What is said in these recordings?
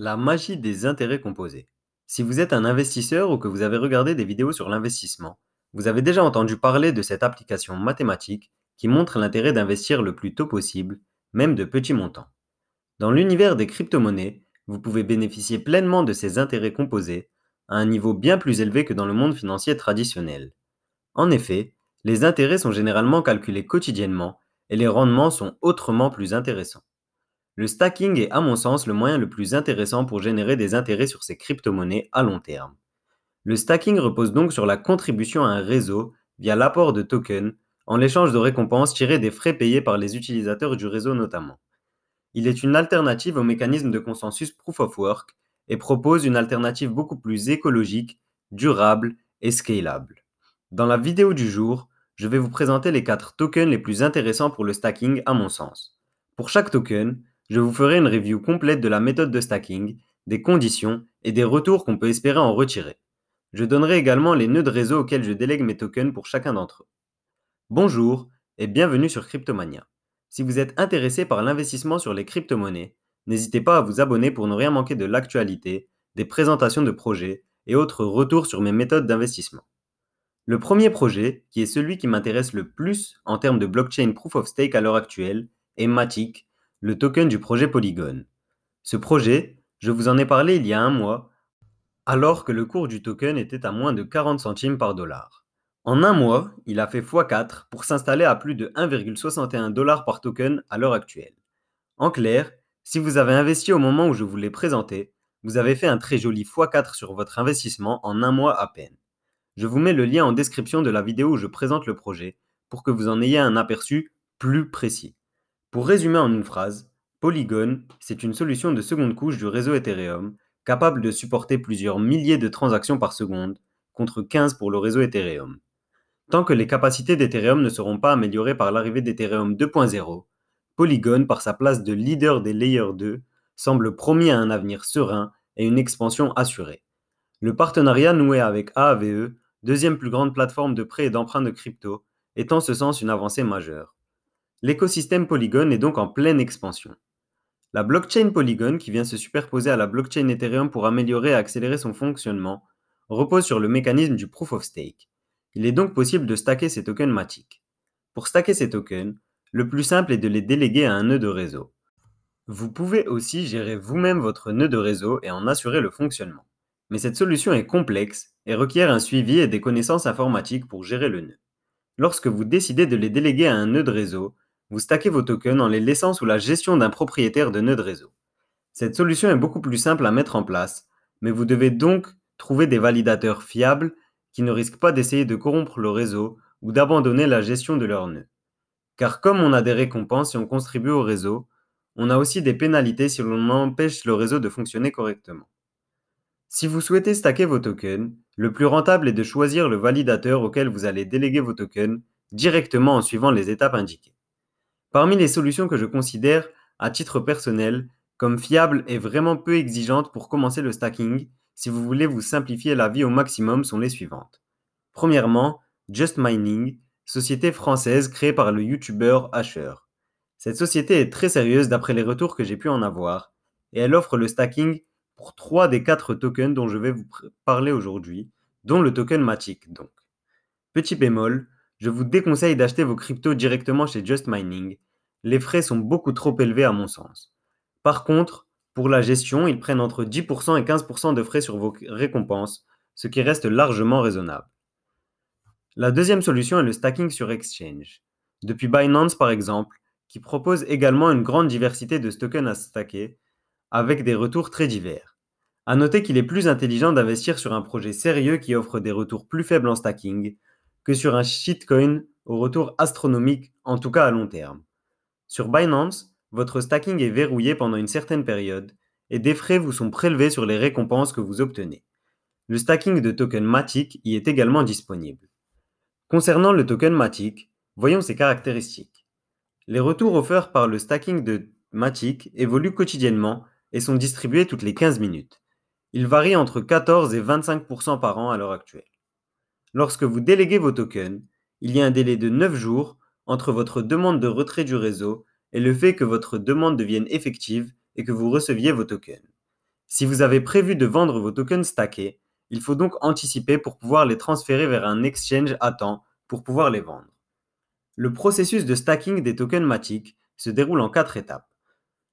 La magie des intérêts composés. Si vous êtes un investisseur ou que vous avez regardé des vidéos sur l'investissement, vous avez déjà entendu parler de cette application mathématique qui montre l'intérêt d'investir le plus tôt possible, même de petits montants. Dans l'univers des crypto-monnaies, vous pouvez bénéficier pleinement de ces intérêts composés à un niveau bien plus élevé que dans le monde financier traditionnel. En effet, les intérêts sont généralement calculés quotidiennement et les rendements sont autrement plus intéressants. Le stacking est à mon sens le moyen le plus intéressant pour générer des intérêts sur ces crypto-monnaies à long terme. Le stacking repose donc sur la contribution à un réseau via l'apport de tokens en l'échange de récompenses tirées des frais payés par les utilisateurs du réseau notamment. Il est une alternative au mécanisme de consensus Proof of Work et propose une alternative beaucoup plus écologique, durable et scalable. Dans la vidéo du jour, je vais vous présenter les 4 tokens les plus intéressants pour le stacking à mon sens. Pour chaque token, je vous ferai une review complète de la méthode de stacking, des conditions et des retours qu'on peut espérer en retirer. Je donnerai également les nœuds de réseau auxquels je délègue mes tokens pour chacun d'entre eux. Bonjour et bienvenue sur Cryptomania. Si vous êtes intéressé par l'investissement sur les crypto-monnaies, n'hésitez pas à vous abonner pour ne rien manquer de l'actualité, des présentations de projets et autres retours sur mes méthodes d'investissement. Le premier projet, qui est celui qui m'intéresse le plus en termes de blockchain proof of stake à l'heure actuelle, est Matic, le token du projet Polygon. Ce projet, je vous en ai parlé il y a un mois, alors que le cours du token était à moins de 40 centimes par dollar. En un mois, il a fait x4 pour s'installer à plus de 1,61 dollars par token à l'heure actuelle. En clair, si vous avez investi au moment où je vous l'ai présenté, vous avez fait un très joli x4 sur votre investissement en un mois à peine. Je vous mets le lien en description de la vidéo où je présente le projet pour que vous en ayez un aperçu plus précis. Pour résumer en une phrase, Polygon, c'est une solution de seconde couche du réseau Ethereum capable de supporter plusieurs milliers de transactions par seconde contre 15 pour le réseau Ethereum. Tant que les capacités d'Ethereum ne seront pas améliorées par l'arrivée d'Ethereum 2.0, Polygon, par sa place de leader des Layer 2, semble promis à un avenir serein et une expansion assurée. Le partenariat noué avec AAVE deuxième plus grande plateforme de prêt et d'emprunt de crypto, est en ce sens une avancée majeure. L'écosystème Polygon est donc en pleine expansion. La blockchain Polygon, qui vient se superposer à la blockchain Ethereum pour améliorer et accélérer son fonctionnement, repose sur le mécanisme du proof of stake. Il est donc possible de stacker ces tokens Matic. Pour stacker ces tokens, le plus simple est de les déléguer à un nœud de réseau. Vous pouvez aussi gérer vous-même votre nœud de réseau et en assurer le fonctionnement. Mais cette solution est complexe et requiert un suivi et des connaissances informatiques pour gérer le nœud. Lorsque vous décidez de les déléguer à un nœud de réseau, vous stackez vos tokens en les laissant sous la gestion d'un propriétaire de nœud de réseau. Cette solution est beaucoup plus simple à mettre en place, mais vous devez donc trouver des validateurs fiables qui ne risquent pas d'essayer de corrompre le réseau ou d'abandonner la gestion de leur nœud. Car comme on a des récompenses si on contribue au réseau, on a aussi des pénalités si l'on empêche le réseau de fonctionner correctement. Si vous souhaitez stacker vos tokens, le plus rentable est de choisir le validateur auquel vous allez déléguer vos tokens directement en suivant les étapes indiquées. Parmi les solutions que je considère, à titre personnel, comme fiables et vraiment peu exigeantes pour commencer le stacking, si vous voulez vous simplifier la vie au maximum, sont les suivantes. Premièrement, Just Mining, société française créée par le youtubeur Asher. Cette société est très sérieuse d'après les retours que j'ai pu en avoir, et elle offre le stacking pour trois des quatre tokens dont je vais vous parler aujourd'hui, dont le token Matic donc. Petit bémol, je vous déconseille d'acheter vos cryptos directement chez Just Mining. Les frais sont beaucoup trop élevés à mon sens. Par contre, pour la gestion, ils prennent entre 10% et 15% de frais sur vos récompenses, ce qui reste largement raisonnable. La deuxième solution est le stacking sur Exchange. Depuis Binance par exemple, qui propose également une grande diversité de tokens à stacker, avec des retours très divers. À noter qu'il est plus intelligent d'investir sur un projet sérieux qui offre des retours plus faibles en stacking que sur un shitcoin au retour astronomique, en tout cas à long terme. Sur Binance, votre stacking est verrouillé pendant une certaine période et des frais vous sont prélevés sur les récompenses que vous obtenez. Le stacking de token Matic y est également disponible. Concernant le token Matic, voyons ses caractéristiques. Les retours offerts par le stacking de Matic évoluent quotidiennement et sont distribués toutes les 15 minutes. Ils varient entre 14 et 25% par an à l'heure actuelle. Lorsque vous déléguez vos tokens, il y a un délai de 9 jours entre votre demande de retrait du réseau et le fait que votre demande devienne effective et que vous receviez vos tokens. Si vous avez prévu de vendre vos tokens stackés, il faut donc anticiper pour pouvoir les transférer vers un exchange à temps pour pouvoir les vendre. Le processus de stacking des tokens Matic se déroule en quatre étapes.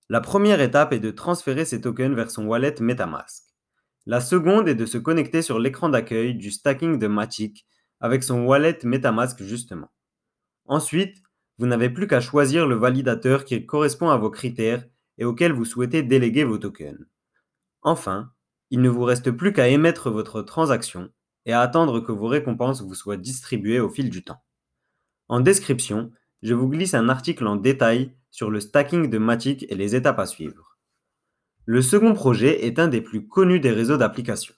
La première étape est de transférer ces tokens vers son wallet MetaMask. La seconde est de se connecter sur l'écran d'accueil du stacking de Matic avec son wallet MetaMask justement. Ensuite, vous n'avez plus qu'à choisir le validateur qui correspond à vos critères et auquel vous souhaitez déléguer vos tokens. Enfin, il ne vous reste plus qu'à émettre votre transaction et à attendre que vos récompenses vous soient distribuées au fil du temps. En description, je vous glisse un article en détail sur le stacking de Matic et les étapes à suivre. Le second projet est un des plus connus des réseaux d'applications.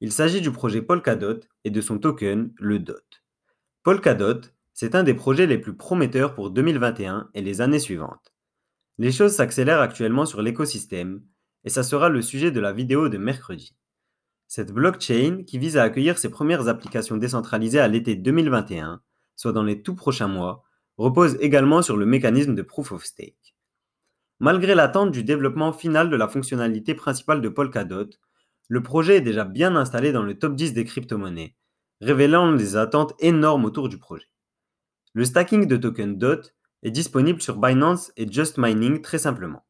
Il s'agit du projet Polkadot et de son token, le DOT. Polkadot, c'est un des projets les plus prometteurs pour 2021 et les années suivantes. Les choses s'accélèrent actuellement sur l'écosystème et ça sera le sujet de la vidéo de mercredi. Cette blockchain, qui vise à accueillir ses premières applications décentralisées à l'été 2021, soit dans les tout prochains mois, repose également sur le mécanisme de Proof of Stake. Malgré l'attente du développement final de la fonctionnalité principale de Polkadot, le projet est déjà bien installé dans le top 10 des crypto-monnaies, révélant des attentes énormes autour du projet. Le stacking de token DOT est disponible sur Binance et Just Mining très simplement.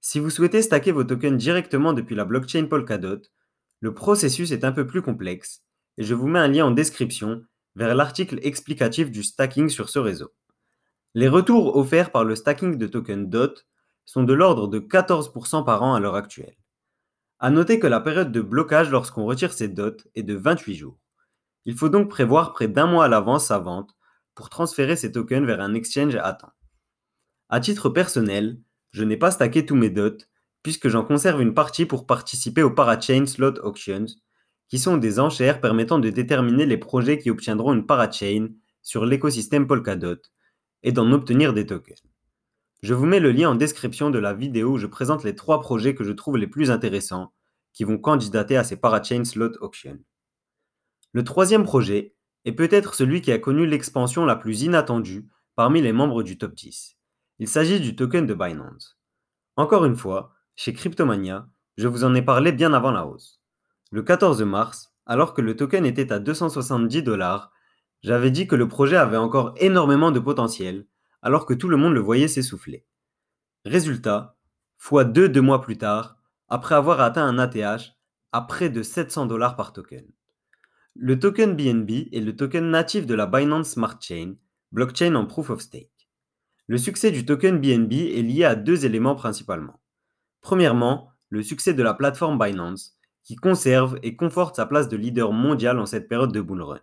Si vous souhaitez stacker vos tokens directement depuis la blockchain Polkadot, le processus est un peu plus complexe et je vous mets un lien en description vers l'article explicatif du stacking sur ce réseau. Les retours offerts par le stacking de tokens DOT sont de l'ordre de 14% par an à l'heure actuelle. A noter que la période de blocage lorsqu'on retire ces DOT est de 28 jours. Il faut donc prévoir près d'un mois à l'avance sa vente pour transférer ces tokens vers un exchange à temps. À titre personnel, je n'ai pas stacké tous mes DOT puisque j'en conserve une partie pour participer aux Parachain Slot Auctions, qui sont des enchères permettant de déterminer les projets qui obtiendront une parachain sur l'écosystème Polkadot et d'en obtenir des tokens. Je vous mets le lien en description de la vidéo où je présente les trois projets que je trouve les plus intéressants qui vont candidater à ces Parachain Slot Auctions. Le troisième projet est peut-être celui qui a connu l'expansion la plus inattendue parmi les membres du top 10. Il s'agit du token de Binance. Encore une fois, chez Cryptomania, je vous en ai parlé bien avant la hausse. Le 14 mars, alors que le token était à 270 dollars, j'avais dit que le projet avait encore énormément de potentiel, alors que tout le monde le voyait s'essouffler. Résultat, x2 deux mois plus tard, après avoir atteint un ATH à près de 700 dollars par token. Le token BNB est le token natif de la Binance Smart Chain, blockchain en proof of stake. Le succès du token BNB est lié à deux éléments principalement. Premièrement, le succès de la plateforme Binance, qui conserve et conforte sa place de leader mondial en cette période de bull run.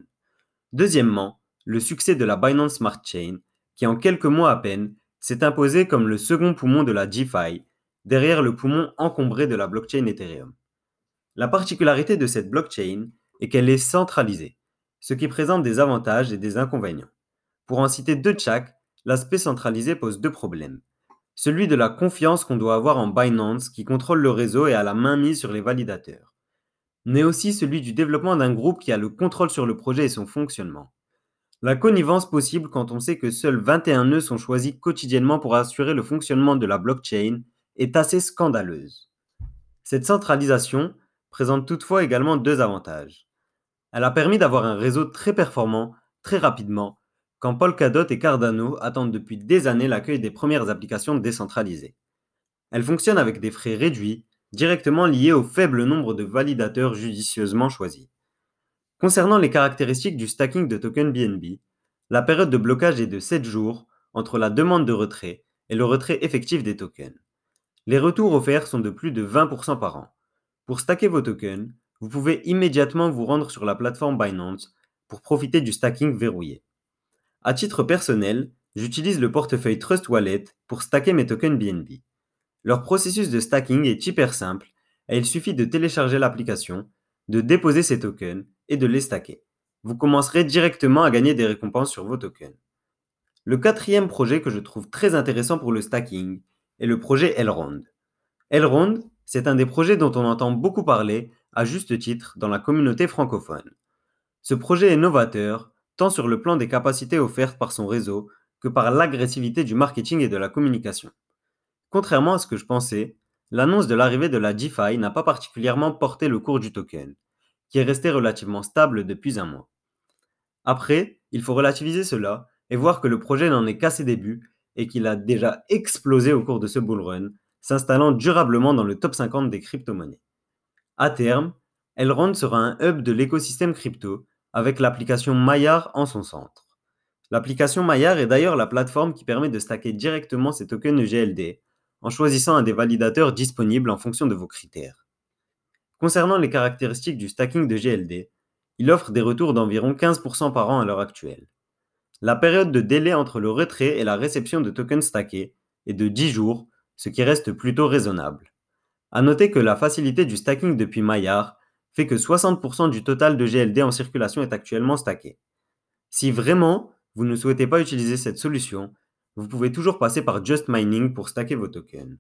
Deuxièmement, le succès de la Binance Smart Chain, qui en quelques mois à peine s'est imposé comme le second poumon de la DeFi, derrière le poumon encombré de la blockchain Ethereum. La particularité de cette blockchain est qu'elle est centralisée, ce qui présente des avantages et des inconvénients. Pour en citer deux de l'aspect centralisé pose deux problèmes. Celui de la confiance qu'on doit avoir en Binance qui contrôle le réseau et a la main mise sur les validateurs. Mais aussi celui du développement d'un groupe qui a le contrôle sur le projet et son fonctionnement. La connivence possible quand on sait que seuls 21 nœuds sont choisis quotidiennement pour assurer le fonctionnement de la blockchain est assez scandaleuse. Cette centralisation présente toutefois également deux avantages. Elle a permis d'avoir un réseau très performant, très rapidement, quand Polkadot et Cardano attendent depuis des années l'accueil des premières applications décentralisées. Elle fonctionne avec des frais réduits, directement liés au faible nombre de validateurs judicieusement choisis. Concernant les caractéristiques du stacking de token BNB, la période de blocage est de 7 jours entre la demande de retrait et le retrait effectif des tokens. Les retours offerts sont de plus de 20% par an. Pour stacker vos tokens, vous pouvez immédiatement vous rendre sur la plateforme Binance pour profiter du stacking verrouillé. À titre personnel, j'utilise le portefeuille Trust Wallet pour stacker mes tokens BNB. Leur processus de stacking est hyper simple et il suffit de télécharger l'application, de déposer ces tokens et de les stacker. Vous commencerez directement à gagner des récompenses sur vos tokens. Le quatrième projet que je trouve très intéressant pour le stacking est le projet Elrond. Elrond, c'est un des projets dont on entend beaucoup parler, à juste titre, dans la communauté francophone. Ce projet est novateur tant sur le plan des capacités offertes par son réseau que par l'agressivité du marketing et de la communication. Contrairement à ce que je pensais, L'annonce de l'arrivée de la DeFi n'a pas particulièrement porté le cours du token, qui est resté relativement stable depuis un mois. Après, il faut relativiser cela et voir que le projet n'en est qu'à ses débuts et qu'il a déjà explosé au cours de ce bull run, s'installant durablement dans le top 50 des crypto-monnaies. À terme, Elrond sera un hub de l'écosystème crypto avec l'application Maillard en son centre. L'application Maillard est d'ailleurs la plateforme qui permet de stacker directement ces tokens GLD en choisissant un des validateurs disponibles en fonction de vos critères. Concernant les caractéristiques du stacking de GLD, il offre des retours d'environ 15% par an à l'heure actuelle. La période de délai entre le retrait et la réception de tokens stackés est de 10 jours, ce qui reste plutôt raisonnable. A noter que la facilité du stacking depuis Maillard fait que 60% du total de GLD en circulation est actuellement stacké. Si vraiment vous ne souhaitez pas utiliser cette solution, vous pouvez toujours passer par Just Mining pour stacker vos tokens.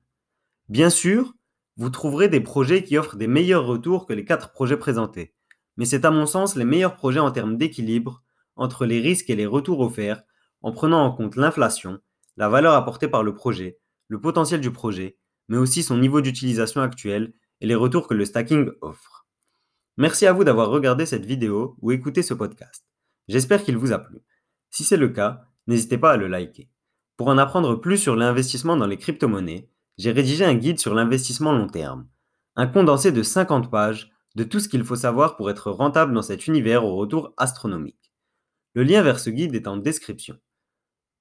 Bien sûr, vous trouverez des projets qui offrent des meilleurs retours que les 4 projets présentés, mais c'est à mon sens les meilleurs projets en termes d'équilibre entre les risques et les retours offerts en prenant en compte l'inflation, la valeur apportée par le projet, le potentiel du projet, mais aussi son niveau d'utilisation actuel et les retours que le stacking offre. Merci à vous d'avoir regardé cette vidéo ou écouté ce podcast. J'espère qu'il vous a plu. Si c'est le cas, n'hésitez pas à le liker. Pour en apprendre plus sur l'investissement dans les crypto-monnaies, j'ai rédigé un guide sur l'investissement long terme. Un condensé de 50 pages de tout ce qu'il faut savoir pour être rentable dans cet univers au retour astronomique. Le lien vers ce guide est en description.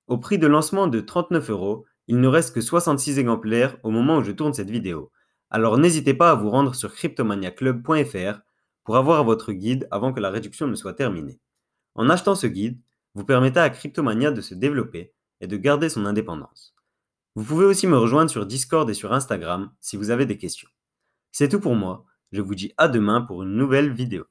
Au prix de lancement de 39 euros, il ne reste que 66 exemplaires au moment où je tourne cette vidéo. Alors n'hésitez pas à vous rendre sur cryptomaniaclub.fr pour avoir votre guide avant que la réduction ne soit terminée. En achetant ce guide, vous permettez à Cryptomania de se développer et de garder son indépendance. Vous pouvez aussi me rejoindre sur Discord et sur Instagram si vous avez des questions. C'est tout pour moi, je vous dis à demain pour une nouvelle vidéo.